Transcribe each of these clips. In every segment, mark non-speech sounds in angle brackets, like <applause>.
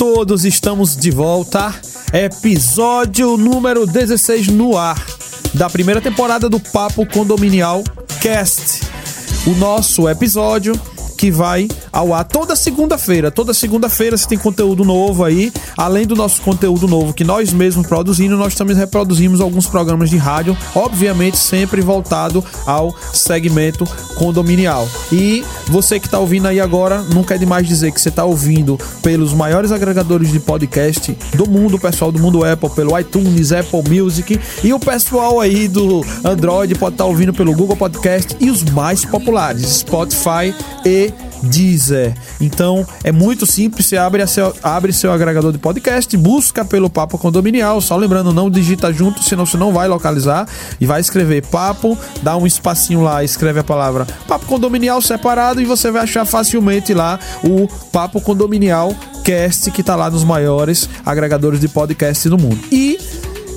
todos, estamos de volta. Episódio número 16 no ar da primeira temporada do Papo Condominial Cast. O nosso episódio que vai ao ar toda segunda-feira. Toda segunda-feira você tem conteúdo novo aí. Além do nosso conteúdo novo que nós mesmos produzimos, nós também reproduzimos alguns programas de rádio, obviamente sempre voltado ao segmento condominial. E você que está ouvindo aí agora, não quer demais dizer que você está ouvindo pelos maiores agregadores de podcast do mundo, o pessoal do mundo Apple, pelo iTunes, Apple Music e o pessoal aí do Android pode estar tá ouvindo pelo Google Podcast e os mais populares, Spotify e Deezer. Então é muito simples, você abre seu, abre seu agregador de podcast, busca pelo Papo Condominial, só lembrando, não digita junto, senão você não vai localizar e vai escrever Papo, dá um espacinho lá, escreve a palavra Papo Condominial separado e você vai achar facilmente lá o Papo Condominial Cast que tá lá nos maiores agregadores de podcast do mundo. E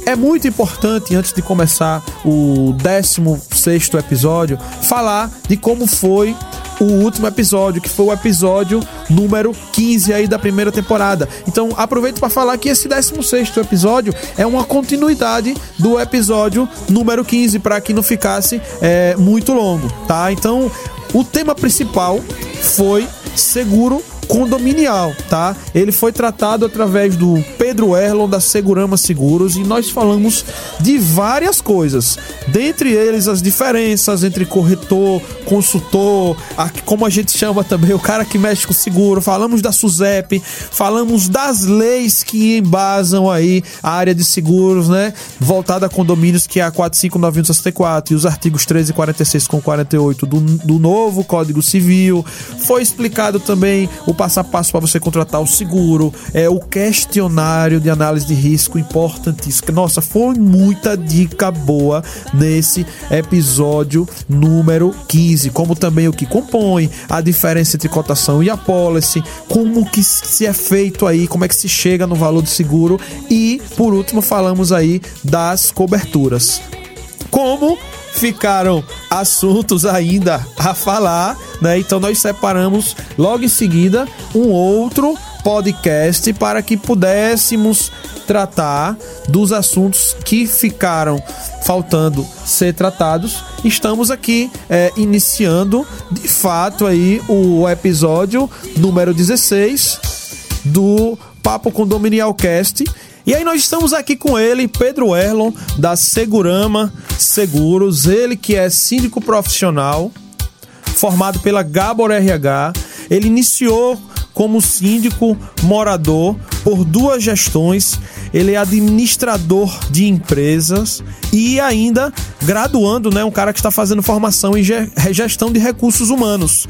é muito importante, antes de começar o 16 episódio, falar de como foi o último episódio, que foi o episódio número 15 aí da primeira temporada. Então, aproveito para falar que esse 16 episódio é uma continuidade do episódio número 15, para que não ficasse é, muito longo, tá? Então, o tema principal foi seguro condominial, tá? Ele foi tratado através do Pedro Erlon da Segurama Seguros e nós falamos de várias coisas, dentre eles as diferenças entre corretor, consultor, a, como a gente chama também o cara que mexe com seguro, falamos da SUSEP, falamos das leis que embasam aí a área de seguros, né? Voltada a condomínios que é a 459164 e os artigos 13 e 46 com 48 do, do novo Código Civil. Foi explicado também o passo a passo para você contratar o seguro, é o questionário de análise de risco importantíssimo. Nossa, foi muita dica boa nesse episódio número 15, como também o que compõe, a diferença entre cotação e a policy, como que se é feito aí, como é que se chega no valor do seguro e, por último, falamos aí das coberturas. Como ficaram assuntos ainda a falar, né? Então nós separamos logo em seguida um outro podcast para que pudéssemos tratar dos assuntos que ficaram faltando ser tratados. Estamos aqui é, iniciando de fato aí o episódio número 16 do Papo Condominial Cast e aí nós estamos aqui com ele, Pedro Erlon, da Segurama Seguros, ele que é síndico profissional, formado pela Gabor RH. Ele iniciou como síndico morador por duas gestões. Ele é administrador de empresas e ainda graduando, né? Um cara que está fazendo formação em gestão de recursos humanos.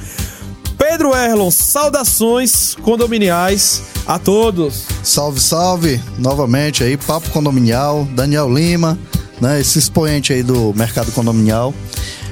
Pedro Erlon, saudações condominiais a todos. Salve, salve, novamente aí, Papo Condominial, Daniel Lima, né, esse expoente aí do mercado condominial.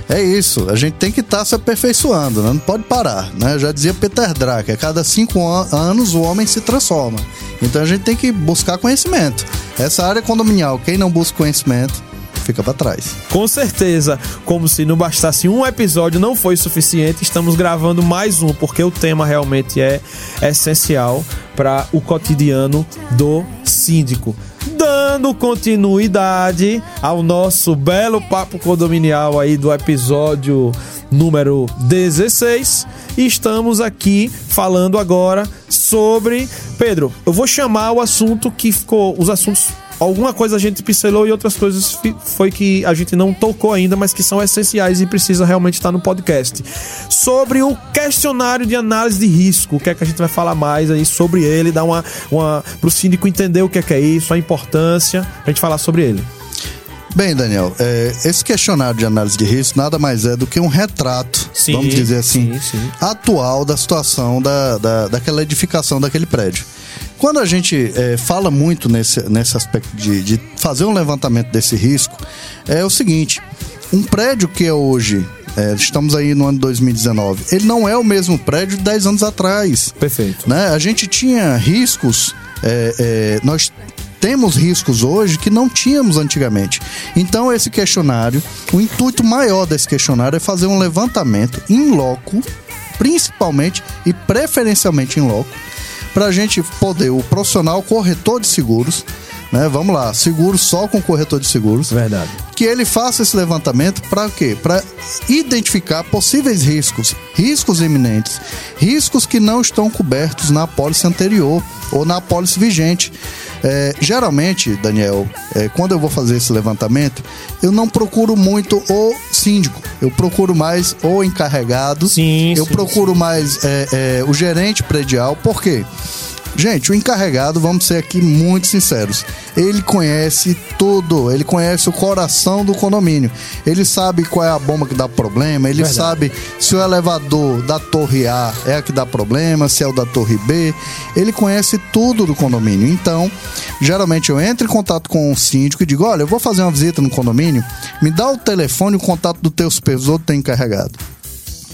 É isso, a gente tem que estar tá se aperfeiçoando, né? não pode parar, né? Já dizia Peter Drucker, a cada cinco an anos o homem se transforma. Então a gente tem que buscar conhecimento. Essa área condominial, quem não busca conhecimento, fica para trás. Com certeza, como se não bastasse um episódio, não foi suficiente, estamos gravando mais um, porque o tema realmente é essencial para o cotidiano do síndico. Dando continuidade ao nosso belo papo condominial aí do episódio número 16, estamos aqui falando agora sobre Pedro, eu vou chamar o assunto que ficou os assuntos alguma coisa a gente pincelou e outras coisas foi que a gente não tocou ainda, mas que são essenciais e precisa realmente estar no podcast. Sobre o questionário de análise de risco, o que é que a gente vai falar mais aí sobre ele, dar uma, uma pro síndico entender o que é que é isso, a importância, a gente falar sobre ele. Bem, Daniel, é, esse questionário de análise de risco nada mais é do que um retrato, sim, vamos dizer assim, sim, sim. atual da situação da, da, daquela edificação daquele prédio. Quando a gente é, fala muito nesse, nesse aspecto de, de fazer um levantamento desse risco, é o seguinte: um prédio que é hoje é, estamos aí no ano 2019. Ele não é o mesmo prédio de 10 anos atrás. Perfeito. Né? A gente tinha riscos, é, é, nós temos riscos hoje que não tínhamos antigamente. Então, esse questionário, o intuito maior desse questionário é fazer um levantamento em loco, principalmente e preferencialmente em loco, para a gente poder, o profissional corretor de seguros, né? Vamos lá, seguro só com corretor de seguros. Verdade. Que ele faça esse levantamento para quê? Para identificar possíveis riscos, riscos iminentes, riscos que não estão cobertos na apólice anterior ou na apólice vigente. É, geralmente, Daniel, é, quando eu vou fazer esse levantamento, eu não procuro muito o síndico, eu procuro mais o encarregado, Sim, eu sim, procuro mais é, é, o gerente predial, por quê? Gente, o encarregado, vamos ser aqui muito sinceros, ele conhece tudo, ele conhece o coração do condomínio. Ele sabe qual é a bomba que dá problema, ele Verdade. sabe se o elevador da torre A é a que dá problema, se é o da torre B. Ele conhece tudo do condomínio. Então, geralmente eu entro em contato com o síndico e digo: olha, eu vou fazer uma visita no condomínio, me dá o telefone e o contato do teu supervisor, do teu encarregado.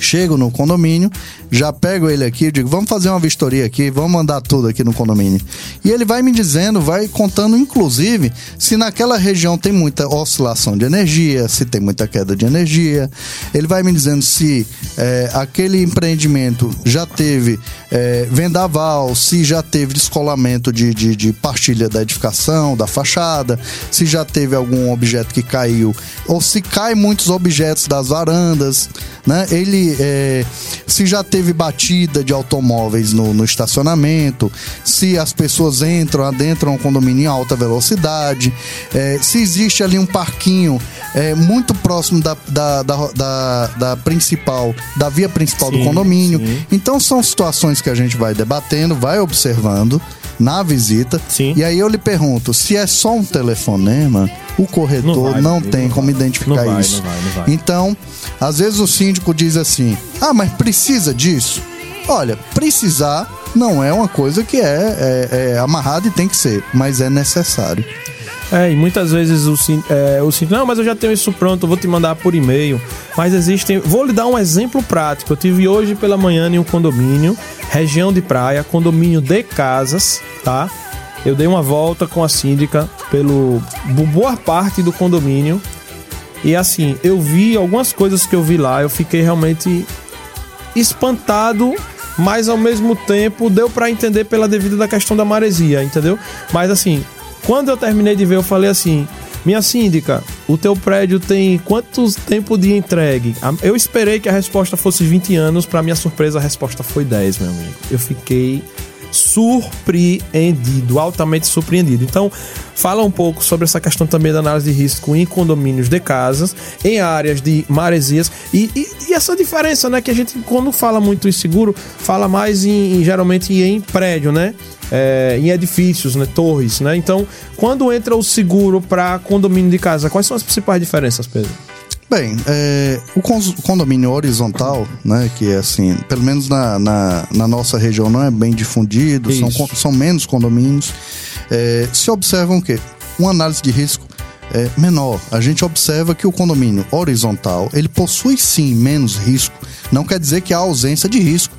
Chego no condomínio, já pego ele aqui, digo, vamos fazer uma vistoria aqui, vamos mandar tudo aqui no condomínio. E ele vai me dizendo, vai contando, inclusive, se naquela região tem muita oscilação de energia, se tem muita queda de energia. Ele vai me dizendo se é, aquele empreendimento já teve é, vendaval, se já teve descolamento de, de, de partilha da edificação, da fachada, se já teve algum objeto que caiu, ou se cai muitos objetos das varandas, né? Ele é, se já teve batida de automóveis no, no estacionamento, se as pessoas entram, adentram um condomínio em alta velocidade, é, se existe ali um parquinho é, muito próximo da, da, da, da, da principal, da via principal do Sim, condomínio. sim. Então são situações que a gente vai debatendo, vai observando na visita. Sim. E aí eu lhe pergunto, se é só um telefonema, o corretor vai, não, meu filho, tem não como vai. identificar Não vai, isso. não vai, não vai. Então, às vezes o síndico diz assim: ah, mas precisa disso? Olha, precisar não é uma coisa que é, é, é amarrada e tem que ser, mas é necessário. É, e muitas vezes o é, o sim, não, mas eu já tenho isso pronto, eu vou te mandar por e-mail. Mas existem, vou lhe dar um exemplo prático. Eu tive hoje pela manhã em um condomínio, região de praia, condomínio de casas, tá? Eu dei uma volta com a síndica pelo boa parte do condomínio. E assim, eu vi algumas coisas que eu vi lá, eu fiquei realmente espantado, mas ao mesmo tempo deu pra entender pela devida da questão da maresia, entendeu? Mas assim, quando eu terminei de ver, eu falei assim: minha síndica, o teu prédio tem quanto tempo de entregue? Eu esperei que a resposta fosse 20 anos, pra minha surpresa a resposta foi 10, meu amigo. Eu fiquei surpreendido, altamente surpreendido. Então, fala um pouco sobre essa questão também da análise de risco em condomínios de casas, em áreas de maresias e, e- e essa diferença, né? Que a gente, quando fala muito em seguro, fala mais em, em- geralmente em prédio, né? É, em edifícios, né? Torres, né? Então, quando entra o seguro para condomínio de casa, quais são as principais diferenças, Pedro? Bem, é, o condomínio horizontal, né, que é assim, pelo menos na, na, na nossa região não é bem difundido, são, Isso. são menos condomínios, é, se observam o quê? Uma análise de risco é, menor. A gente observa que o condomínio horizontal, ele possui sim menos risco, não quer dizer que há ausência de risco.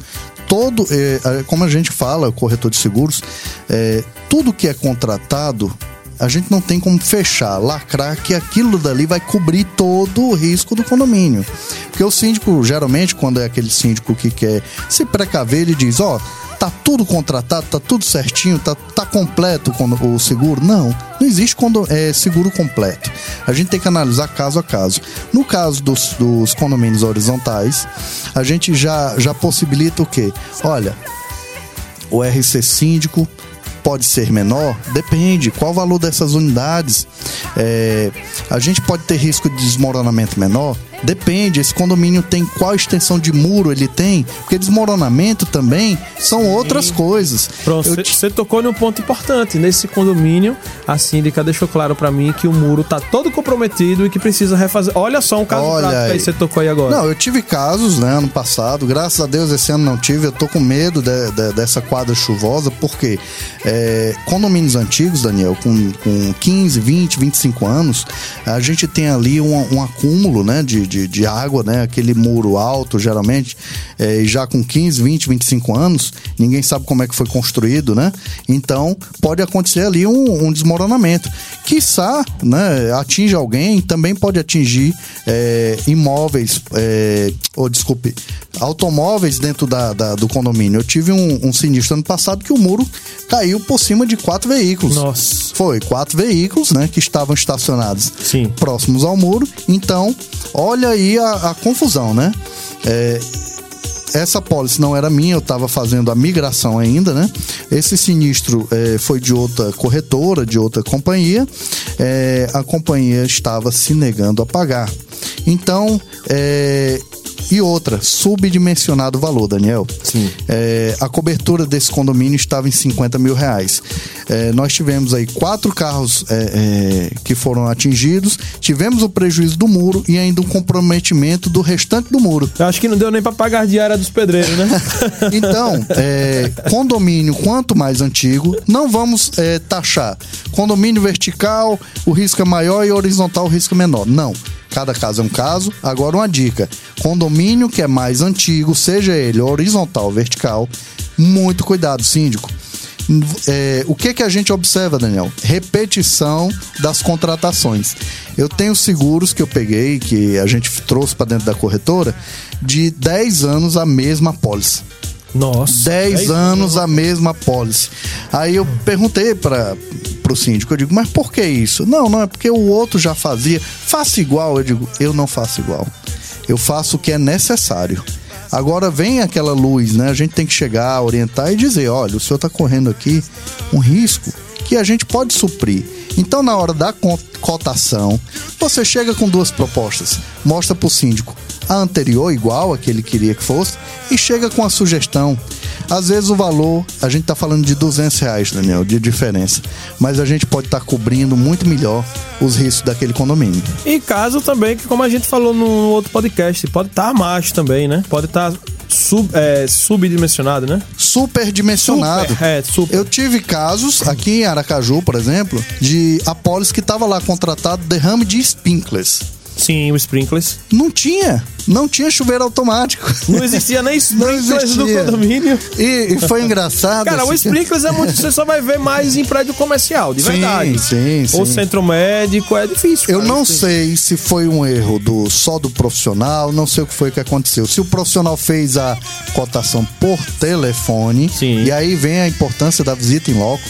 Todo, é, é, como a gente fala, o corretor de seguros, é, tudo que é contratado a gente não tem como fechar, lacrar que aquilo dali vai cobrir todo o risco do condomínio. Porque o síndico, geralmente, quando é aquele síndico que quer se precaver, ele diz: Ó, tá tudo contratado, tá tudo certinho, tá, tá completo com o seguro. Não, não existe condo- é, seguro completo. A gente tem que analisar caso a caso. No caso dos, dos condomínios horizontais, a gente já, já possibilita o quê? Olha, o RC síndico pode ser menor? Depende. Qual o valor dessas unidades? É, a gente pode ter risco de desmoronamento menor? Depende, esse condomínio tem qual extensão de muro ele tem, porque desmoronamento também são outras coisas. Pronto, você te- tocou num ponto importante. Nesse condomínio, a síndica deixou claro pra mim que o muro tá todo comprometido e que precisa refazer. Olha só um caso Olha prático aí você tocou aí agora. Não, eu tive casos, né, ano passado. Graças a Deus esse ano não tive. Eu tô com medo de- de- dessa quadra chuvosa, porque é, condomínios antigos, Daniel, com, com 15, 20, 25 anos, a gente tem ali um, um acúmulo, né, de, de, de água, né, aquele muro alto, geralmente, é, já com 15, 20, 25 anos, ninguém sabe como é que foi construído, né? Então, pode acontecer ali um, um desmoronamento. Quiçá, né, atinge alguém, também pode atingir é, imóveis, é, ou desculpe, automóveis dentro da, da- do condomínio. Eu tive um, um sinistro ano passado que o muro caiu por cima de quatro veículos. Nossa. Foi quatro veículos, né, que estavam estacionados Sim. próximos ao muro. Então, olha aí a, a confusão, né? É, essa pólice não era minha, eu estava fazendo a migração ainda, né? Esse sinistro eh, foi de outra corretora, de outra companhia. Eh, a companhia estava se negando a pagar. Então, eh, e outra, subdimensionado o valor, Daniel. Sim. É, a cobertura desse condomínio estava em 50 mil reais. É, nós tivemos aí quatro carros é, é, que foram atingidos, tivemos o prejuízo do muro e ainda um comprometimento do restante do muro. Eu acho que não deu nem pra pagar a diária dos pedreiros, né? <laughs> Então, é, condomínio quanto mais antigo, não vamos é, taxar. Condomínio vertical, o risco é maior e horizontal, o risco é menor. Não. Cada caso é um caso. Agora, uma dica: condomínio que é mais antigo, seja ele horizontal ou vertical, muito cuidado, síndico. É, o que que a gente observa, Daniel? Repetição das contratações. Eu tenho seguros que eu peguei, que a gente trouxe para dentro da corretora, de 10 anos a mesma pólice. Nossa. 10 anos a mesma pólice. Aí eu perguntei para pro síndico, eu digo, mas por que isso? Não, não, é porque o outro já fazia. Faça igual. Eu digo, eu não faço igual. Eu faço o que é necessário. Agora vem aquela luz, né? A gente tem que chegar, orientar e dizer, olha, o senhor está correndo aqui um risco que a gente pode suprir. Então, na hora da cotação, você chega com duas propostas. Mostra para o síndico a anterior, igual a que ele queria que fosse, e chega com a sugestão. Às vezes o valor, a gente está falando de 200 reais, Daniel, de diferença. Mas a gente pode estar cobrindo muito melhor os riscos daquele condomínio. E caso também, que como a gente falou no outro podcast, pode estar abaixo também, né? Pode estar sub, é, subdimensionado, né? Superdimensionado. Super, é, super. Eu tive casos aqui em Aracaju, por exemplo, de apólice que estava lá contratado derrame de sprinklers. Sim, o sprinklers. Não tinha. Não tinha chuveiro automático. Não existia nem <laughs> Não sprinklers no condomínio. E, e foi engraçado. Cara, o assim, sprinklers é muito. Você só vai ver mais em prédio comercial, de Sim, verdade. sim, Ou sim. centro médico, é difícil. Eu cara, não isso. sei se foi um erro do só do profissional, não sei o que foi que aconteceu. Se o profissional fez a cotação por telefone, Sim. e aí vem a importância da visita em loco.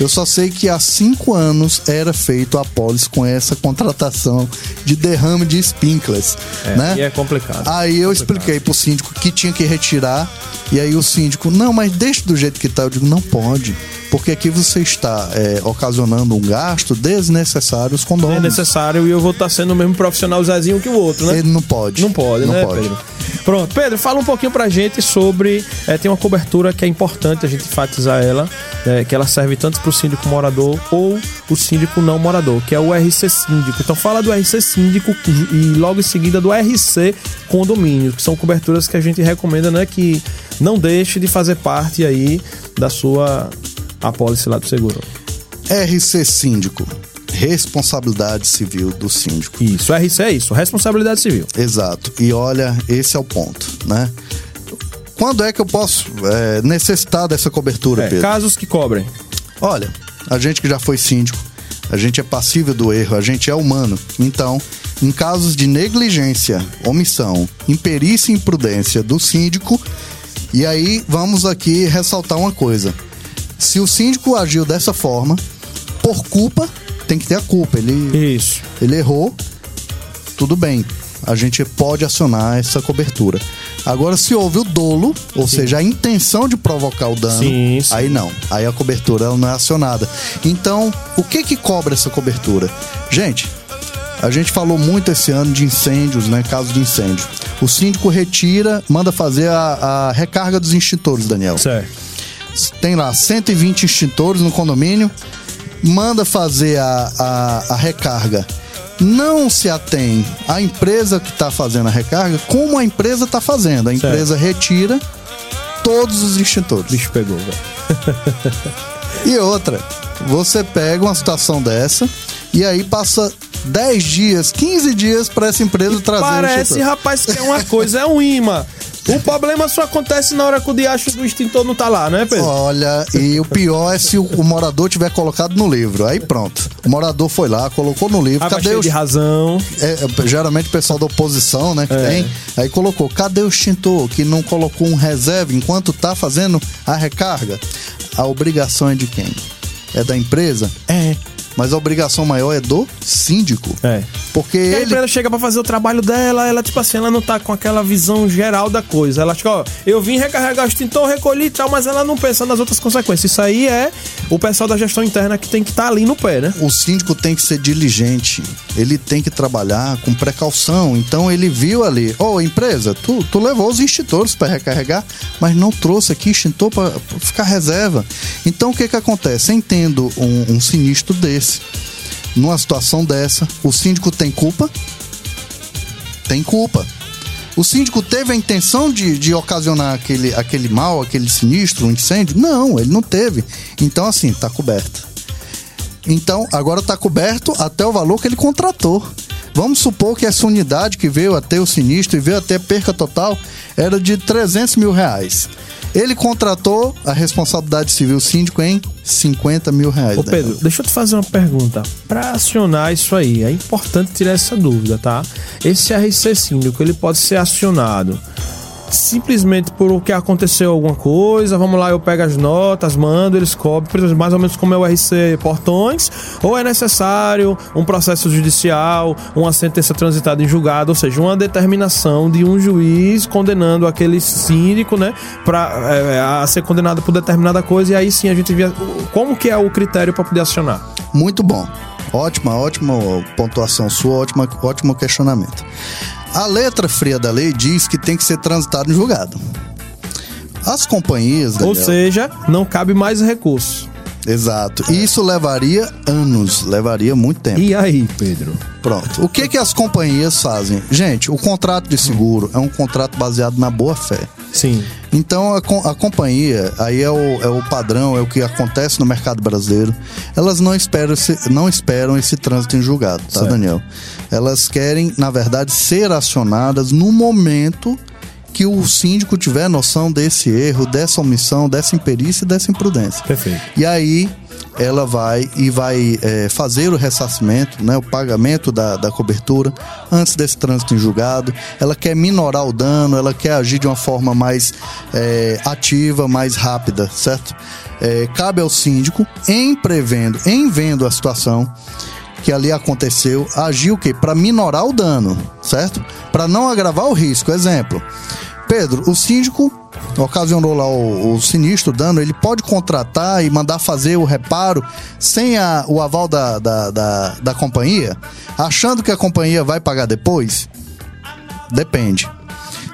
Eu só sei que há cinco anos era feito a pólice com essa contratação de derrame de sprinklers, É, né? E é complicado. Aí eu expliquei pro síndico que tinha que retirar. E aí o síndico, não, mas deixa do jeito que tá. Eu digo, não pode. Porque aqui você está é, ocasionando um gasto desnecessário aos É condôminos. necessário e eu vou estar sendo o mesmo profissional Zezinho que o outro, né? Ele não pode. Não pode, não né, pode. Pedro? Pronto, Pedro, fala um pouquinho pra gente sobre. eh, tem uma cobertura que é importante a gente enfatizar ela, né, que ela serve tanto pro síndico morador ou o síndico não morador, que é o RC Síndico. Então fala do RC Síndico e logo em seguida do RC Condomínio, que são coberturas que a gente recomenda, né, que não deixe de fazer parte aí da sua apólice lá do seguro. RC Síndico. Responsabilidade civil do síndico. Isso, RC é isso, responsabilidade civil. Exato. E olha, esse é o ponto, né? Quando é que eu posso é, necessitar dessa cobertura, É, Pedro? casos que cobrem. Olha, a gente que já foi síndico, a gente é passível do erro, a gente é humano. Então, em casos de negligência, omissão, imperícia e imprudência do síndico, e aí vamos aqui ressaltar uma coisa. Se o síndico agiu dessa forma, por culpa, tem que ter a culpa. Ele, Isso. ele errou, tudo bem. A gente pode acionar essa cobertura. Agora, se houve o dolo, ou seja, a intenção de provocar o dano, Sim, sim. aí não. Aí a cobertura ela não é acionada. Então, o que que cobra essa cobertura? Gente, A gente falou muito esse ano de incêndios, né? Casos de incêndio. O síndico retira, manda fazer a, a recarga dos extintores, Daniel. Certo. Tem lá 120 extintores no condomínio, manda fazer a, a, a recarga. Não se atém à empresa que está fazendo a recarga, como a empresa está fazendo. A empresa retira todos os extintores. Bicho pegou, velho. <laughs> E outra, você pega uma situação dessa e aí passa 10 dias, 15 dias para essa empresa trazer o Parece, rapaz, que é uma coisa, é um imã. O problema só acontece na hora que o diacho do extintor não tá lá, né, Pedro? Olha, e o pior é se o, o morador tiver colocado no livro. Aí pronto. O morador foi lá, colocou no livro. Ah, cadê o de razão. é, é, geralmente o pessoal da oposição, né, que É. tem, aí colocou, cadê o extintor que não colocou um reserva enquanto tá fazendo a recarga? A obrigação é de quem? É da empresa? É. Mas a obrigação maior é do síndico. É. Porque a ele empresa chega pra fazer o trabalho dela, ela, tipo assim, ela não tá com aquela visão geral da coisa. Ela acha que, ó, eu vim recarregar o extintor, recolhi e tal, mas ela não pensa nas outras consequências. Isso aí é o pessoal da gestão interna que tem que estar ali no pé, né? o síndico tem que ser diligente, ele tem que trabalhar com precaução. Então ele viu ali, ô empresa, tu, tu levou os extintores para recarregar, mas não trouxe aqui extintor para ficar reserva. Então o que que acontece? Entendo um, um sinistro desse, numa situação dessa, o síndico tem culpa? Tem culpa. O síndico teve a intenção de, de ocasionar aquele, aquele mal, aquele sinistro, um incêndio? Não, ele não teve. Então, assim, tá coberto. Então, agora está coberto até o valor que ele contratou. Vamos supor que essa unidade que veio até o sinistro e veio até perca total era de 300 mil reais. Ele contratou a responsabilidade civil síndico em 50 mil reais. Ô. Pedro, deixa eu te fazer uma pergunta. Pra acionar isso aí, é importante tirar essa dúvida, tá? Esse RC síndico, ele pode ser acionado simplesmente por o que aconteceu alguma coisa, vamos lá, eu pego as notas, mando, eles cobrem, mais ou menos como é o RC Portões, ou é necessário um processo judicial, uma sentença transitada em julgado, ou seja, uma determinação de um juiz condenando aquele síndico, né, pra, é, a ser condenado por determinada coisa, e aí sim a gente via como que é o critério para poder acionar. Muito bom. Ótima, ótima pontuação sua, ótima, ótimo questionamento. A letra fria da lei diz que tem que ser transitado em julgado. As companhias. Ou Daniel, seja, não cabe mais recurso. Exato. E Isso levaria anos, levaria muito tempo. E aí, Pedro? Pronto. O que que as companhias fazem? Gente, o contrato de seguro é um contrato baseado na boa fé. Sim. Então a, a companhia, aí é o, é o padrão, é o que acontece no mercado brasileiro. Elas não esperam esse, não esperam esse trânsito em julgado, tá, Certo. Daniel? Elas querem, na verdade, ser acionadas no momento que o síndico tiver noção desse erro, dessa omissão, dessa imperícia e dessa imprudência. Perfeito. E aí ela vai e vai é, fazer o ressarcimento, né, o pagamento da, da cobertura antes desse trânsito em julgado. Ela quer minorar o dano, ela quer agir de uma forma mais é, ativa, mais rápida, certo? É, cabe ao síndico, em prevendo, em vendo a situação que ali aconteceu, agir o quê? Para minorar o dano, certo? Para não agravar o risco. Exemplo, Pedro, o síndico ocasionou lá o, o sinistro, o dano, ele pode contratar e mandar fazer o reparo sem a- o aval da, da, da, da companhia, achando que a companhia vai pagar depois? Depende.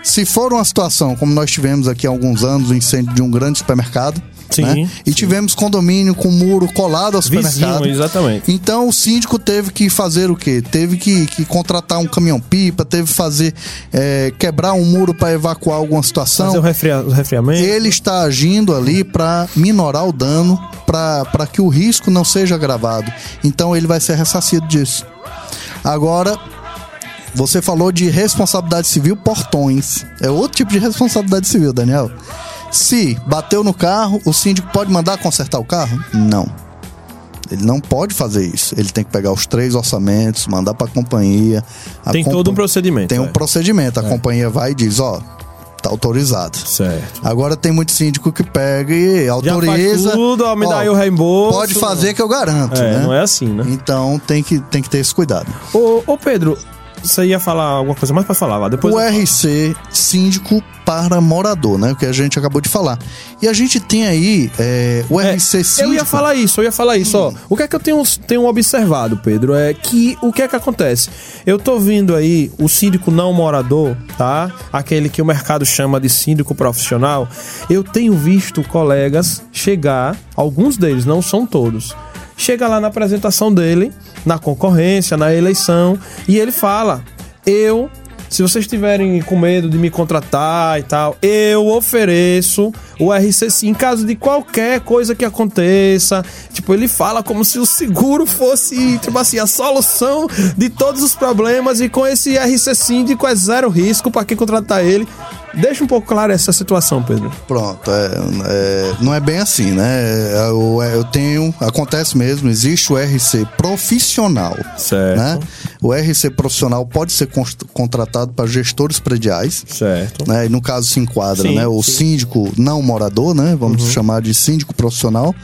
Se for uma situação como nós tivemos aqui há alguns anos, o incêndio de um grande supermercado, Sim, né? e sim. tivemos condomínio com muro colado ao supermercado. Vizinho, exatamente. Então o síndico teve que fazer o quê? Teve que, que contratar um caminhão-pipa, teve que fazer é, quebrar um muro para evacuar alguma situação. Fazer o, resfria, o resfriamento. Ele está agindo ali para minorar o dano, para que o risco não seja agravado. Então ele vai ser ressarcido disso. Agora, você falou de responsabilidade civil portões. É outro tipo de responsabilidade civil, Daniel. Se bateu no carro, o síndico pode mandar consertar o carro? Não. Ele não pode fazer isso. Ele tem que pegar os três orçamentos, mandar para a companhia. Tem compa- todo um procedimento. Tem um é. procedimento. A companhia vai e diz: ó, tá autorizado. Certo. Agora tem muito síndico que pega e Já autoriza. faz tudo, ó, me dá Ó, aí o reembolso. Pode fazer que eu garanto, É, né? não é assim, né? Então tem que, tem que ter esse cuidado. Ô, ô, Pedro, você ia falar alguma coisa mais pra falar, vá. Depois o. RC síndico para morador, né? O que a gente acabou de falar. E a gente tem aí é, o É, RC síndico. Eu ia falar isso, eu ia falar isso, ó. O que é que eu tenho, tenho observado, Pedro? É que o que é que acontece? Eu tô vindo aí o síndico não morador, tá? Aquele que o mercado chama de síndico profissional. Eu tenho visto colegas chegar, alguns deles, não são todos. Chega lá na apresentação dele, na concorrência, na eleição, e ele fala: Eu se vocês estiverem com medo de me contratar e tal, eu ofereço o RCC em caso de qualquer coisa que aconteça. Tipo, ele fala como se o seguro fosse, tipo assim, a solução de todos os problemas e com esse RC síndico é zero risco para quem contratar ele. Deixa um pouco clara essa situação, Pedro. Pronto, é, é, não é bem assim, né? Eu, eu tenho, acontece mesmo, existe o RC profissional. Certo. Né? O RC profissional pode ser contratado para gestores prediais. Certo. Né? E no caso se enquadra, Sim, né? O sim. síndico não morador, né? Vamos Uhum. chamar de síndico profissional.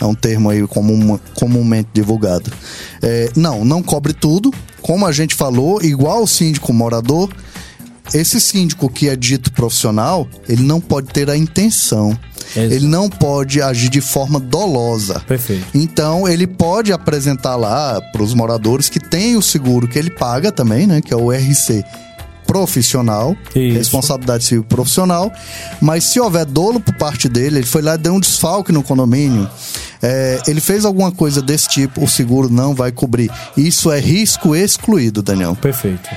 É um termo aí comum, comumente divulgado. É, não, não cobre tudo. Como a gente falou, igual o síndico morador, esse síndico que é dito profissional, ele não pode ter a intenção. Exato. Ele não pode agir de forma dolosa. Perfeito. Então ele pode apresentar lá para os moradores que tem o seguro que ele paga também, né? Que é o RC profissional, Isso. responsabilidade civil profissional. Mas se houver dolo por parte dele, ele foi lá e deu um desfalque no condomínio. é, ele fez alguma coisa desse tipo, o seguro não vai cobrir. Isso é risco excluído, Daniel. Perfeito.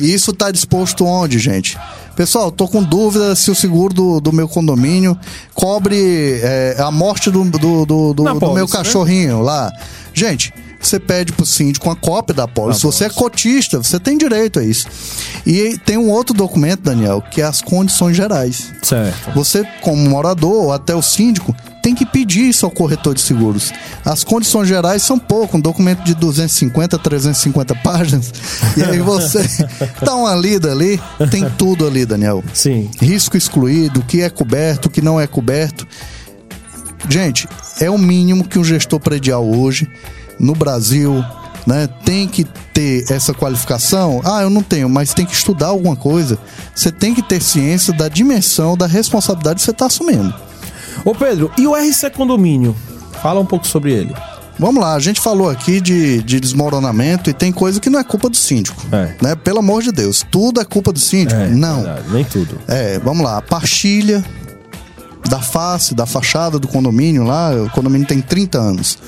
E isso tá disposto onde, gente? Pessoal, tô com dúvida se o seguro do, do meu condomínio cobre é, a morte do, do, do, do- do meu né? cachorrinho lá. Gente, você pede pro síndico uma cópia da pólice. Se você é cotista, você tem direito a isso. E tem um outro documento, Daniel, que é as condições gerais. Certo. Você, como morador ou até o síndico, tem que pedir isso ao corretor de seguros. As condições gerais são pouco, um documento de 250, 350 páginas. E aí você <laughs> dá uma lida ali, tem tudo ali, Daniel. Sim. Risco excluído, o que é coberto, o que não é coberto. Gente, é o mínimo que um gestor predial hoje, no Brasil, né, tem que ter essa qualificação. Ah, eu não tenho, mas tem que estudar alguma coisa. Você tem que ter ciência da dimensão, da responsabilidade que você está assumindo. Ô Pedro, e o RC Condomínio? Fala um pouco sobre ele. Vamos lá, a gente falou aqui de, de desmoronamento e tem coisa que não é culpa do síndico. É. Né? Pelo amor de Deus, tudo é culpa do síndico? não. verdade, nem tudo. É, vamos lá, a partilha da face, da fachada do condomínio lá, o condomínio tem 30 anos,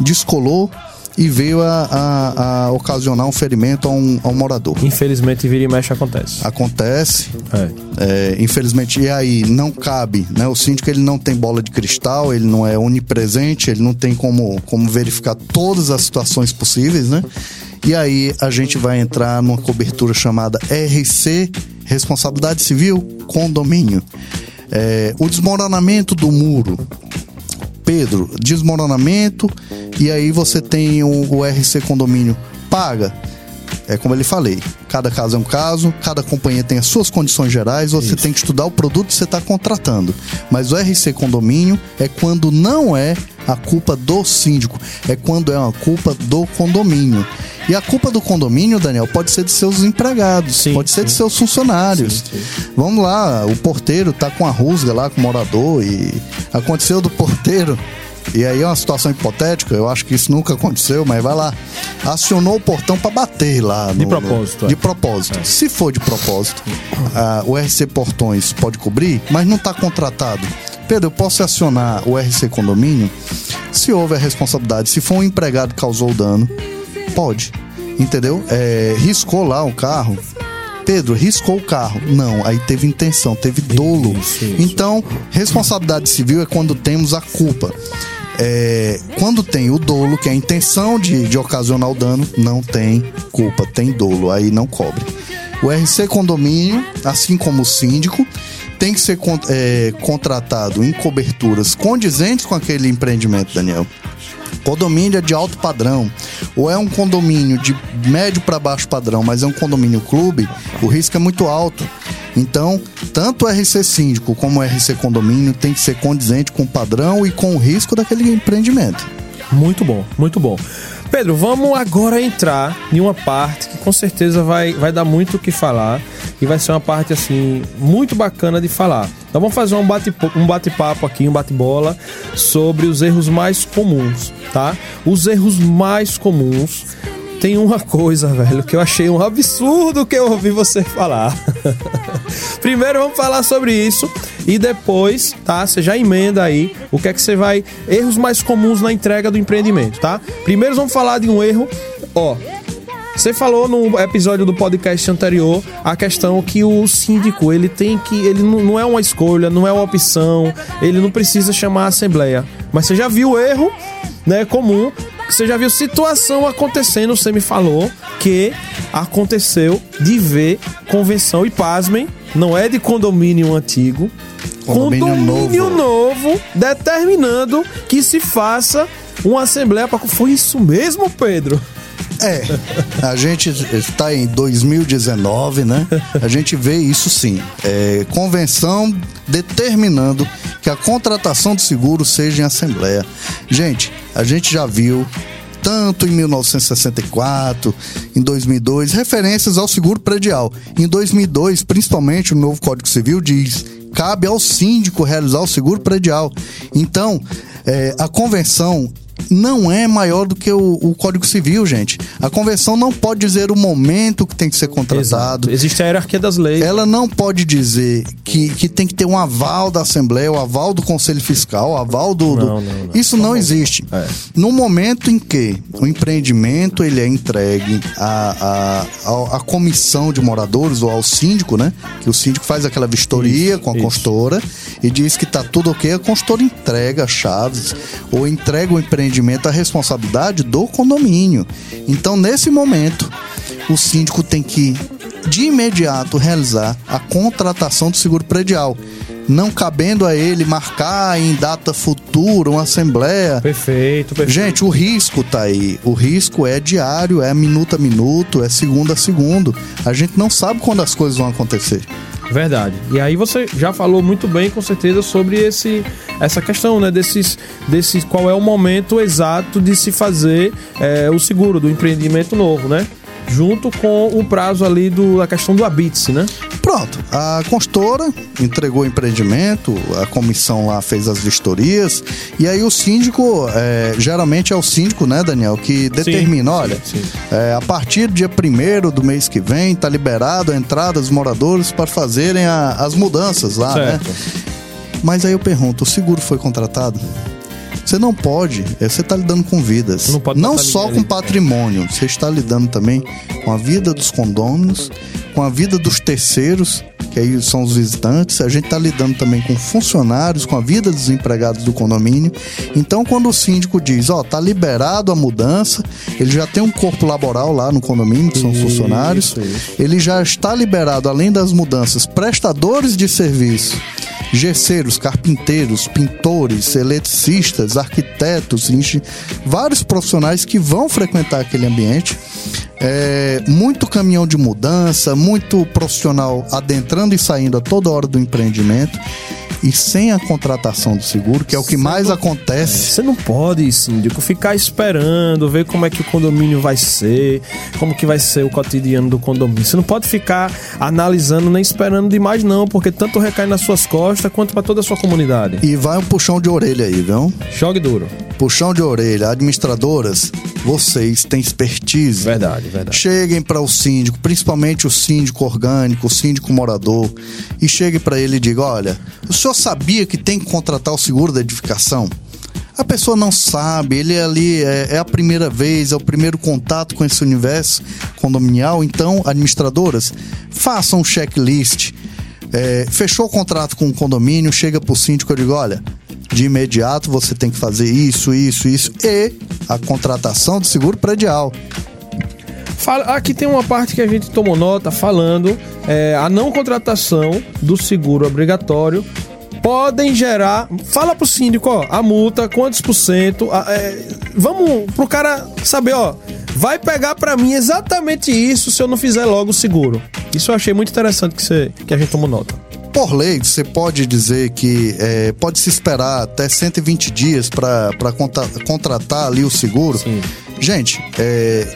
descolou e veio a, a- a ocasionar um ferimento a um, a um morador. Infelizmente, vira e mexe acontece. Acontece, É. é, infelizmente, e aí não cabe, né? O síndico ele não tem bola de cristal, ele não é onipresente, ele não tem como, como verificar todas as situações possíveis, né? E aí a gente vai entrar numa cobertura chamada RC, Responsabilidade Civil Condomínio. É, o desmoronamento do muro. Pedro, desmoronamento, e aí você tem o, o RC Condomínio paga. É como ele falei, cada caso é um caso, cada companhia tem as suas condições gerais, você tem que estudar o produto que você está contratando. Mas o RC condomínio é quando não é a culpa do síndico, é quando é uma culpa do condomínio. E a culpa do condomínio, Daniel, pode ser de seus empregados, Sim, pode ser de sim. seus funcionários. Sim, Vamos lá, o porteiro tá com a rusga lá com o morador e aconteceu do porteiro. E aí é uma situação hipotética, eu acho que isso nunca aconteceu, mas vai lá. Acionou o portão para bater lá. De no- propósito, no- é. de propósito. Se for de propósito, ah, o RC Portões pode cobrir, mas não está contratado. Pedro, eu posso acionar o RC Condomínio se houver responsabilidade. Se for um empregado que causou o dano, pode. Entendeu? É, riscou lá o carro. Pedro, riscou o carro. Não, aí teve intenção, teve dolo. Então, responsabilidade civil é quando temos a culpa. É, quando tem o dolo, que é a intenção de, de ocasionar o dano, não tem culpa, tem dolo, aí não cobre. O RC condomínio, assim como o síndico, tem que ser é, contratado em coberturas condizentes com aquele empreendimento, Daniel. Condomínio é de alto padrão, ou é um condomínio de médio para baixo padrão, mas é um condomínio clube, o risco é muito alto. Então, tanto o RC síndico como o RC condomínio tem que ser condizente com o padrão e com o risco daquele empreendimento. Muito bom, muito bom. Pedro, vamos agora entrar em uma parte que com certeza vai, vai dar muito o que falar e vai ser uma parte assim muito bacana de falar. Então vamos fazer um bate-papo um bate aqui, um bate-bola sobre os erros mais comuns, tá? Os erros mais comuns tem uma coisa, velho, que eu achei um absurdo que eu ouvi você falar. <laughs> Primeiro vamos falar sobre isso e depois, tá? Você já emenda aí o que é que você vai. Erros mais comuns na entrega do empreendimento, tá? Primeiro vamos falar de um erro, ó. Você falou no episódio do podcast anterior a questão que o síndico ele tem que ele não é uma escolha, não é uma opção, ele não precisa chamar a assembleia. Mas você já viu o erro, né, comum você já viu situação acontecendo, você me falou que aconteceu de ver convenção e pasmem, não é de condomínio antigo, condomínio, condomínio novo. novo determinando que se faça uma assembleia para foi isso mesmo, Pedro? É, a gente está em 2019, né? A gente vê isso sim. É, convenção determinando que a contratação do seguro seja em assembleia. Gente, a gente já viu tanto em 1964, em 2002, referências ao seguro predial. Em 2002, principalmente, o novo Código Civil diz cabe ao síndico realizar o seguro predial. Então, é, a convenção não é maior do que o, o, Código Civil, gente. A convenção não pode dizer o momento que tem que ser contratado. Exato. Existe a hierarquia das leis. Ela não pode dizer que, que tem que ter um aval da Assembleia, o aval do Conselho Fiscal, o aval do. do... Não, não, não. Isso não existe. É. No momento em que o empreendimento ele é entregue à, à, à, comissão de moradores ou ao síndico, né? Que o síndico faz aquela vistoria isso, com a isso. consultora e diz que está tudo ok, a consultora entrega as chaves ou entrega o empreendimento empreendimento a responsabilidade do condomínio. Então, nesse momento, o síndico tem que de imediato realizar a contratação do seguro predial. Não cabendo a ele marcar em data futura uma assembleia. Perfeito, perfeito. Gente, o risco tá aí. O risco é diário, é minuto a minuto, é segundo a segundo. A gente não sabe quando as coisas vão acontecer. Verdade. E aí você já falou muito bem, com certeza, sobre esse, essa questão, né? Desses, desses, qual é o momento exato de se fazer é, o seguro do empreendimento novo, né? junto com o prazo ali do, da questão do habite né? Pronto, a consultora entregou o empreendimento, a comissão lá fez as vistorias, e aí o síndico, é, geralmente é o síndico, né, Daniel, que determina, sim, olha, sim, sim. É, a partir do dia 1 do mês que vem, tá liberado a entrada dos moradores para fazerem a, as mudanças lá, né? certo. né? Mas aí eu pergunto, o seguro foi contratado? Você não pode, é, você está lidando com vidas. Não, não só com patrimônio, você está lidando também com a vida dos condôminos, com a vida dos terceiros, que aí são os visitantes. A gente está lidando também com funcionários, com a vida dos empregados do condomínio. Então, quando o síndico diz, ó, oh, tá liberado a mudança, ele já tem um corpo laboral lá no condomínio, que são os funcionários. Isso, isso. Ele já está liberado, além das mudanças, prestadores de serviço gesseiros, carpinteiros, pintores, eletricistas, arquitetos, vários profissionais que vão frequentar aquele ambiente. É, muito caminhão de mudança, muito profissional adentrando e saindo a toda hora do empreendimento e sem a contratação do seguro, que é o que mais acontece. Você não pode, síndico, ficar esperando, ver como é que o condomínio vai ser, como que vai ser o cotidiano do condomínio. Você não pode ficar analisando nem esperando demais, não, porque tanto recai nas suas costas quanto para toda a sua comunidade. E vai um puxão de orelha aí, viu? Jogue duro. Puxão de orelha. Administradoras, vocês têm expertise. Verdade, verdade. Cheguem para o síndico, principalmente o síndico orgânico, o síndico morador, e chegue para ele e diga: olha, o senhor sabia que tem que contratar o seguro da edificação? A pessoa não sabe, ele é ali é, é, a primeira vez, é o primeiro contato com esse universo condominial. Então, administradoras, façam um checklist. É, fechou o contrato com o condomínio, chega para o síndico e digo: olha, de imediato você tem que fazer isso, isso, isso e a contratação do seguro predial. Fala, aqui tem uma parte que a gente tomou nota falando é, a não contratação do seguro obrigatório podem gerar. Fala pro síndico, ó, a multa, quantos por cento. É, vamos pro cara saber, ó. Vai pegar para mim exatamente isso se eu não fizer logo o seguro. Isso eu achei muito interessante que, você, que a gente tomou nota por lei, você pode dizer que é, pode se esperar até 120 dias para contra, contratar ali o seguro. Sim. Gente, é,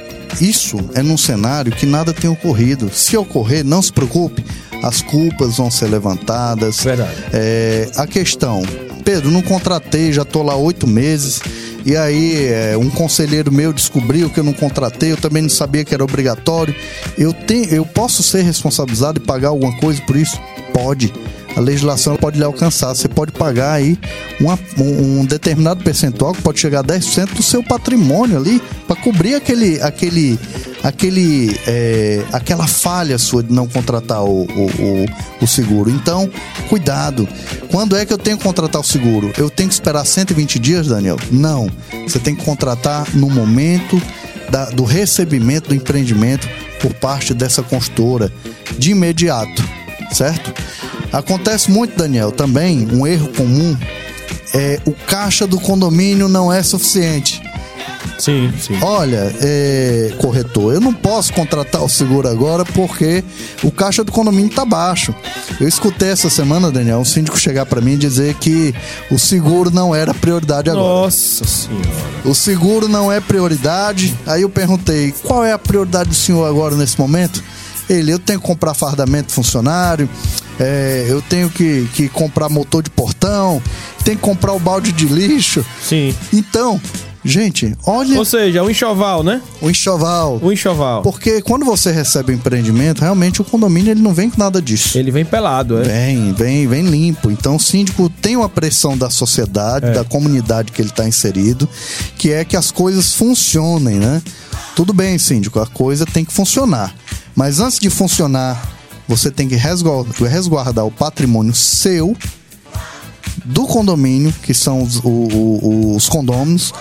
isso é num cenário que nada tem ocorrido. Se ocorrer, não se preocupe, as culpas vão ser levantadas. Verdade. É, a questão, Pedro, não contratei, já tô lá oito meses. E aí, é, um conselheiro meu descobriu que eu não contratei, eu também não sabia que era obrigatório. Eu, tenho, eu posso ser responsabilizado e pagar alguma coisa por isso? Pode. A legislação pode lhe alcançar. Você pode pagar aí uma- um, um determinado percentual, que pode chegar a 10% do seu patrimônio ali, para cobrir aquele, aquele, aquele, é, aquela falha sua de não contratar o, o, o, o seguro. Então, cuidado. Quando é que eu tenho que contratar o seguro? Eu tenho que esperar 120 dias, Daniel? Não. Você tem que contratar no momento da- do recebimento do empreendimento por parte dessa consultora, de imediato, certo? Acontece muito, Daniel, também um erro comum é o caixa do condomínio não é suficiente. Sim, sim. Olha, é, corretor, eu não posso contratar o seguro agora porque o caixa do condomínio tá baixo. Eu escutei essa semana, Daniel, um síndico chegar para mim e dizer que o seguro não era prioridade agora. Nossa senhora. O seguro não é prioridade. Aí eu perguntei: qual é a prioridade do senhor agora nesse momento? Ele, eu tenho que comprar fardamento funcionário, é, eu tenho que, que comprar motor de portão, tenho que comprar o balde de lixo. Sim. Então, gente, olha Ou seja, o enxoval, né? o enxoval. O enxoval. Porque quando você recebe o empreendimento, realmente o condomínio ele não vem com nada disso. Ele vem pelado, é? Vem, vem, vem limpo. Então o síndico tem uma pressão da sociedade, É. da comunidade que ele está inserido, que é que as coisas funcionem, né? Tudo bem, síndico, a coisa tem que funcionar. Mas antes de funcionar, você tem que resguardar, resguardar o patrimônio seu, do condomínio, que são os, o- o- os condôminos,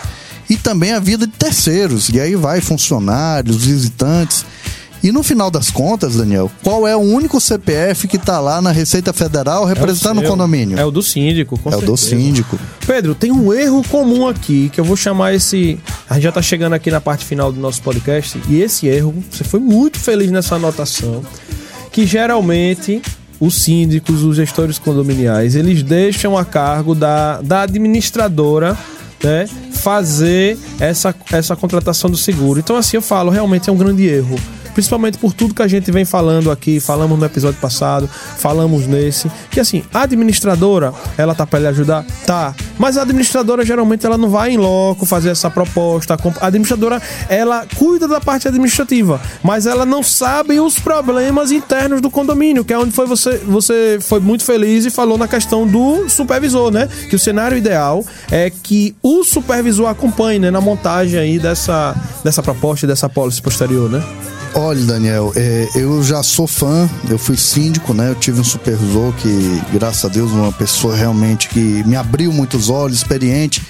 e também a vida de terceiros. E aí vai funcionários, visitantes. E no final das contas, Daniel, qual é o único CPF que tá lá na Receita Federal representando o, seu. condomínio? É o do síndico, com É o do certeza. síndico. Pedro, tem um erro comum aqui que eu vou chamar esse. A gente já tá chegando aqui na parte final do nosso podcast. E esse erro, você foi muito feliz nessa anotação. Que geralmente os síndicos, os gestores condominiais, eles deixam a cargo da, da administradora. Né, fazer essa, essa contratação do seguro. Então, assim, eu falo, realmente é um grande erro principalmente por tudo que a gente vem falando aqui, falamos no episódio passado, falamos nesse, que assim, a administradora, ela tá para lhe ajudar? Tá. Mas a administradora geralmente ela não vai em loco fazer essa proposta. A administradora, ela cuida da parte administrativa, mas ela não sabe os problemas internos do condomínio, que é onde foi você, você foi muito feliz e falou na questão do supervisor, né? Que o cenário ideal é que o supervisor acompanhe, né, na montagem aí dessa dessa proposta e dessa policy posterior, né? Olha, Daniel, é, eu já sou fã, eu fui síndico, né? Eu tive um supervisor que, graças a Deus, uma pessoa realmente que me abriu muitos olhos, experiente.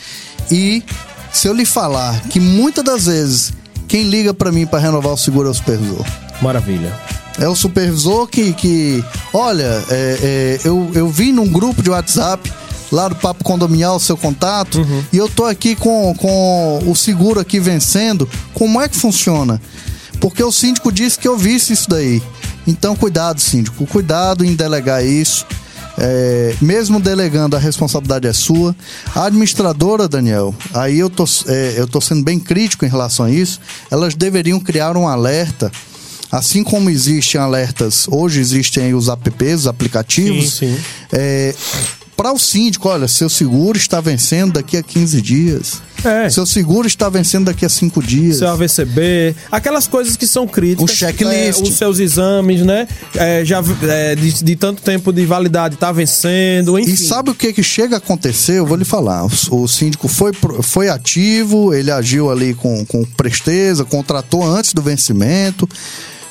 E se eu lhe falar que muitas das vezes quem liga pra mim pra renovar o seguro é o supervisor. Maravilha. É o supervisor que, que olha, é, é, eu, eu vi num grupo de WhatsApp lá do Papo Condominial o seu contato e eu tô aqui com, com o seguro aqui vencendo. Como é que funciona? Porque o síndico disse que eu visse isso daí. Então, cuidado, síndico, cuidado em delegar isso. É, mesmo delegando, a responsabilidade é sua. A administradora, Daniel, aí eu tô, é, eu tô sendo bem crítico em relação a isso. Elas deveriam criar um alerta Assim como existem alertas, hoje existem os apps, os aplicativos. Sim, sim. É, para o síndico, olha, seu seguro está vencendo daqui a 15 dias. É. Seu seguro está vencendo daqui a 5 dias. Seu AVCB, aquelas coisas que são críticas. O checklist. é, os seus exames, né? É, já é, de, de tanto tempo de validade tá vencendo, enfim. E sabe o que que chega a acontecer? Eu vou lhe falar. O, o síndico foi, foi ativo, ele agiu ali com, com presteza, contratou antes do vencimento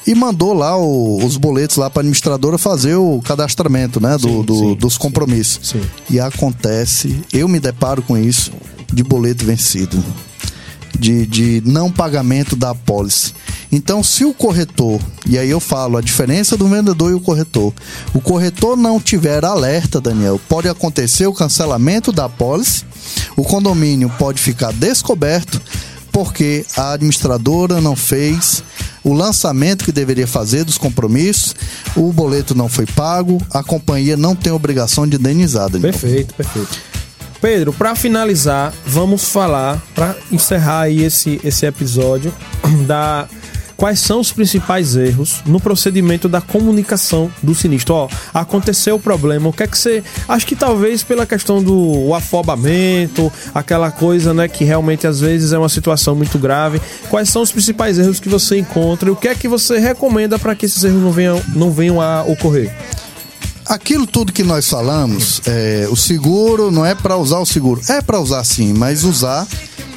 e mandou lá o- os boletos lá para a administradora fazer o cadastramento, né, do, Sim, do- sim, dos compromissos. sim. E acontece, eu me deparo com isso, de boleto vencido. De, de não pagamento da apólice. Então, se o corretor, e aí eu falo a diferença do vendedor e o corretor, o corretor não tiver alerta, Daniel, pode acontecer o cancelamento da apólice, o condomínio pode ficar descoberto porque a administradora não fez o lançamento que deveria fazer dos compromissos, o boleto não foi pago, a companhia não tem obrigação de indenizar, Daniel. Perfeito, perfeito. Pedro, para finalizar, vamos falar, para encerrar aí esse, esse episódio, <clears throat> da quais são os principais erros no procedimento da comunicação do sinistro. Ó, aconteceu o problema, o que é que você. Acho que talvez pela questão do afobamento, aquela coisa, né, que realmente às vezes é uma situação muito grave. Quais são os principais erros que você encontra e o que é que você recomenda para que esses erros não venham, não venham a ocorrer? Aquilo tudo que nós falamos, é, o seguro não é para usar o seguro, é para usar sim, mas usar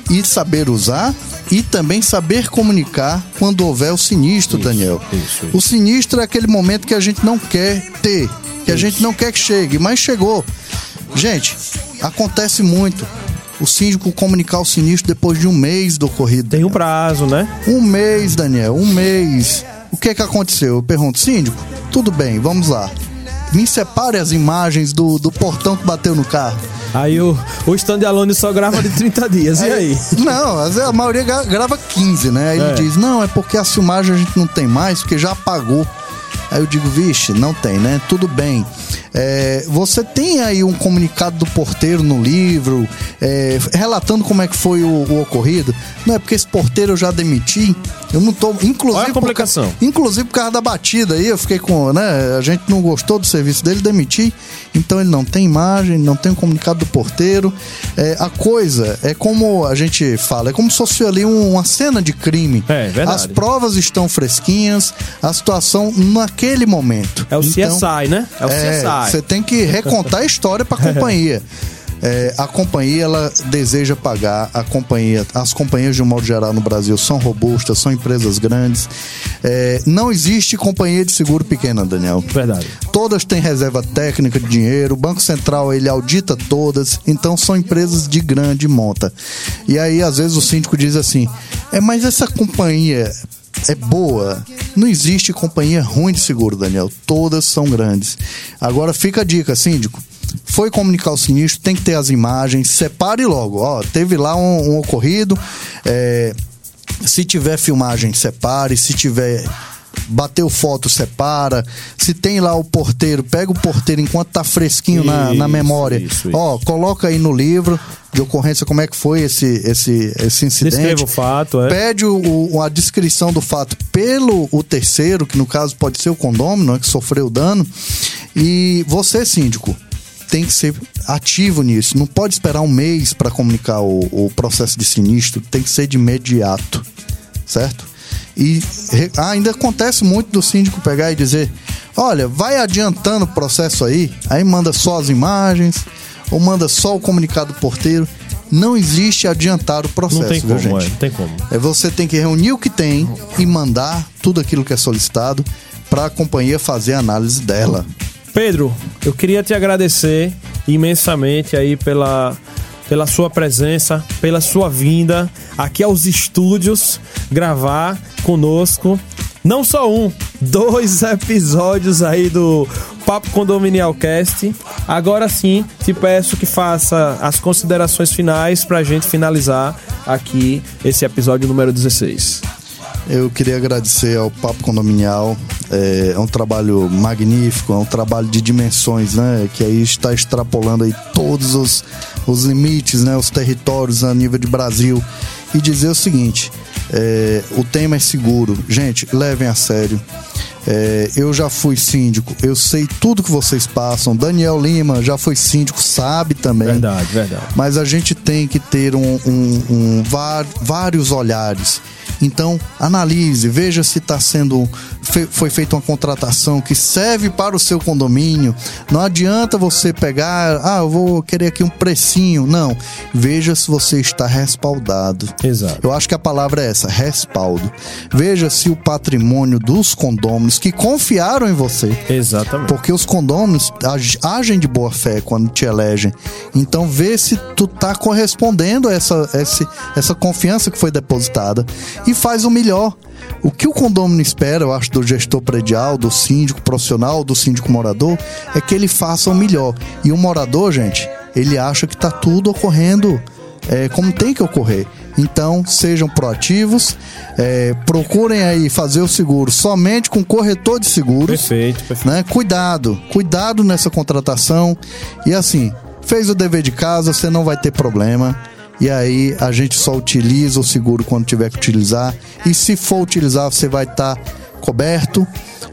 e saber usar e também saber comunicar quando houver o sinistro, Isso, Daniel. isso, isso. O sinistro é aquele momento que a gente não quer ter, que a gente não quer que chegue, mas chegou. Gente, acontece muito. O síndico comunicar o sinistro depois de um mês do ocorrido. Tem um prazo, né? Um mês, Daniel, um mês. O que que aconteceu? Eu pergunto, síndico, tudo bem, vamos lá. Me separe as imagens do, do portão que bateu no carro. Aí o, o standalone só grava de 30 dias. E aí? Não, a maioria gra- grava 15, né? Aí É. ele diz, não, é porque a filmagem a gente não tem mais, porque já apagou. Aí eu digo, vixe, não tem, né? Tudo bem. É, você tem aí um comunicado do porteiro no livro, é, relatando como é que foi o, o ocorrido. Não é porque esse porteiro eu já demiti. Eu não tô. Inclusive. Olha a complicação. Por, inclusive por causa da batida aí, eu fiquei com. né? A gente não gostou do serviço dele, demiti. Então ele não tem imagem, não tem um comunicado do porteiro. É, a coisa é como a gente fala, é como se fosse ali um- uma cena de crime. É, verdade. As provas estão fresquinhas, a situação naquele momento. É o Então, CSI, né? É o CSI. você tem que recontar a história para a <laughs> companhia. É, a companhia ela deseja pagar a companhia as companhias de um modo geral no Brasil são robustas são empresas grandes É, não existe companhia de seguro pequena Daniel Verdade. todas têm reserva técnica de dinheiro, o Banco Central ele audita todas, então são empresas de grande monta. E aí às vezes o síndico diz assim: "É, mas essa companhia é boa. Não existe companhia ruim de seguro, Daniel. Todas são grandes. Agora fica a dica, síndico. Foi comunicar o sinistro, tem que ter as imagens, separe logo. Ó, teve lá um, um ocorrido. é, se tiver filmagem, separe. Se tiver bateu foto, separa. Se tem lá o porteiro, pega o porteiro enquanto tá fresquinho na, na Isso, memória. isso, Ó, coloca aí no livro de ocorrência como é que foi esse, esse, esse incidente. Descreva o fato, é. Pede o, o- a descrição do fato pelo o terceiro, que no caso pode ser o condômino, né, que sofreu o dano. E você, síndico, tem que ser ativo nisso. Não pode esperar um mês para comunicar o, o processo de sinistro, tem que ser de imediato, certo? E re- ah, ainda acontece muito do síndico pegar e dizer: olha, vai adiantando o processo aí, aí manda só as imagens, ou manda só o comunicado do porteiro. Não existe adiantar o processo, Não tem viu, como, é, gente? não tem como. É você tem que reunir o que tem e mandar tudo aquilo que é solicitado para a companhia fazer a análise dela. Pedro, eu queria te agradecer imensamente aí pela, pela sua presença, pela sua vinda aqui aos estúdios gravar conosco. Não só um, dois <laughs> episódios aí do Papo Condominial Cast. Agora sim, te peço que faça as considerações finais pra gente finalizar aqui esse episódio número 16. Eu queria agradecer ao Papo Condominial. É, é um trabalho magnífico, é um trabalho de dimensões, né? Que aí está extrapolando aí todos os, os limites, né? Os territórios a nível de Brasil. E dizer o seguinte: é, o tema é seguro. Gente, levem a sério. É, eu já fui síndico, eu sei tudo que vocês passam. Daniel Lima já foi síndico, sabe também. Verdade, verdade. Mas a gente tem que ter um, um- um vários olhares. Então, analise, veja se está sendo. foi feita uma contratação que serve para o seu condomínio. Não adianta você pegar, ah, eu vou querer aqui um precinho. Não. Veja se você está respaldado. Exato. Eu acho que a palavra é essa, respaldo. Veja se o patrimônio dos condôminos que confiaram em você Exatamente. porque os condôminos ag- agem de boa fé quando te elegem. Então vê se tu tá correspondendo a essa, essa, essa confiança que foi depositada e faz o melhor. O que o condômino espera, eu acho, do gestor predial, do síndico profissional, do síndico morador, é que ele faça o melhor. E o morador, gente, ele acha que tá tudo ocorrendo é, como tem que ocorrer. Então, sejam proativos, é, procurem aí fazer o seguro somente com corretor de seguros Perfeito, perfeito. né? Cuidado, cuidado nessa contratação e assim, Fez o dever de casa, você não vai ter problema. E aí a gente só utiliza o seguro quando tiver que utilizar. E se for utilizar, você vai estar tá coberto.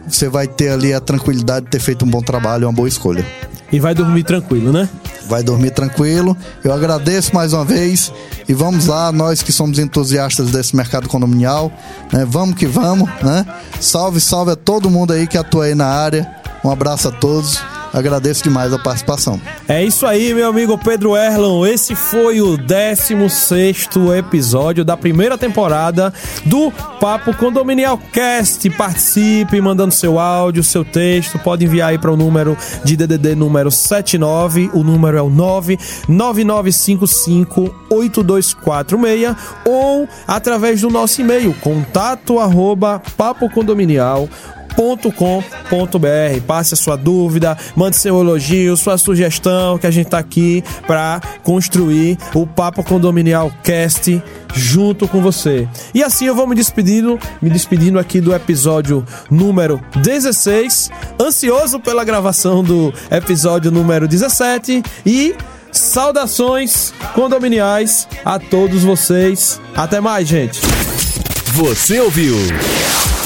Você vai ter ali a tranquilidade de ter feito um bom trabalho, uma boa escolha. E vai dormir tranquilo, né? Vai dormir tranquilo. Eu agradeço mais uma vez e vamos lá, nós que somos entusiastas desse mercado condominial, né? Vamos que vamos, né? Salve, salve a todo mundo aí que atua aí na área. Um abraço a todos Agradeço demais a participação. É isso aí, meu amigo Pedro Erlon. Esse foi o 16 episódio da primeira temporada do Papo Condominial Cast. Participe mandando seu áudio, seu texto. Pode enviar aí para o número de DDD número 79. O número é o 99955 8246 ou através do nosso e-mail contato arroba papocondominial.com com.br Passe a sua dúvida, mande seu elogio, sua sugestão, que a gente tá aqui para construir o Papo Condominial Cast junto com você. E assim eu vou me despedindo, me despedindo aqui do episódio número 16, ansioso pela gravação do episódio número 17 e saudações condominiais a todos vocês. Até mais, gente. Você ouviu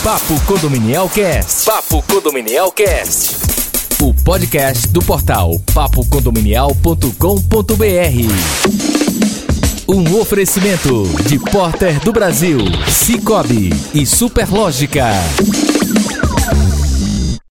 Papo Condominial Cast. Papo Condominial Cast. O podcast do portal papocondominial.com.br. Um oferecimento de Porter do Brasil, Cicobi e Superlógica.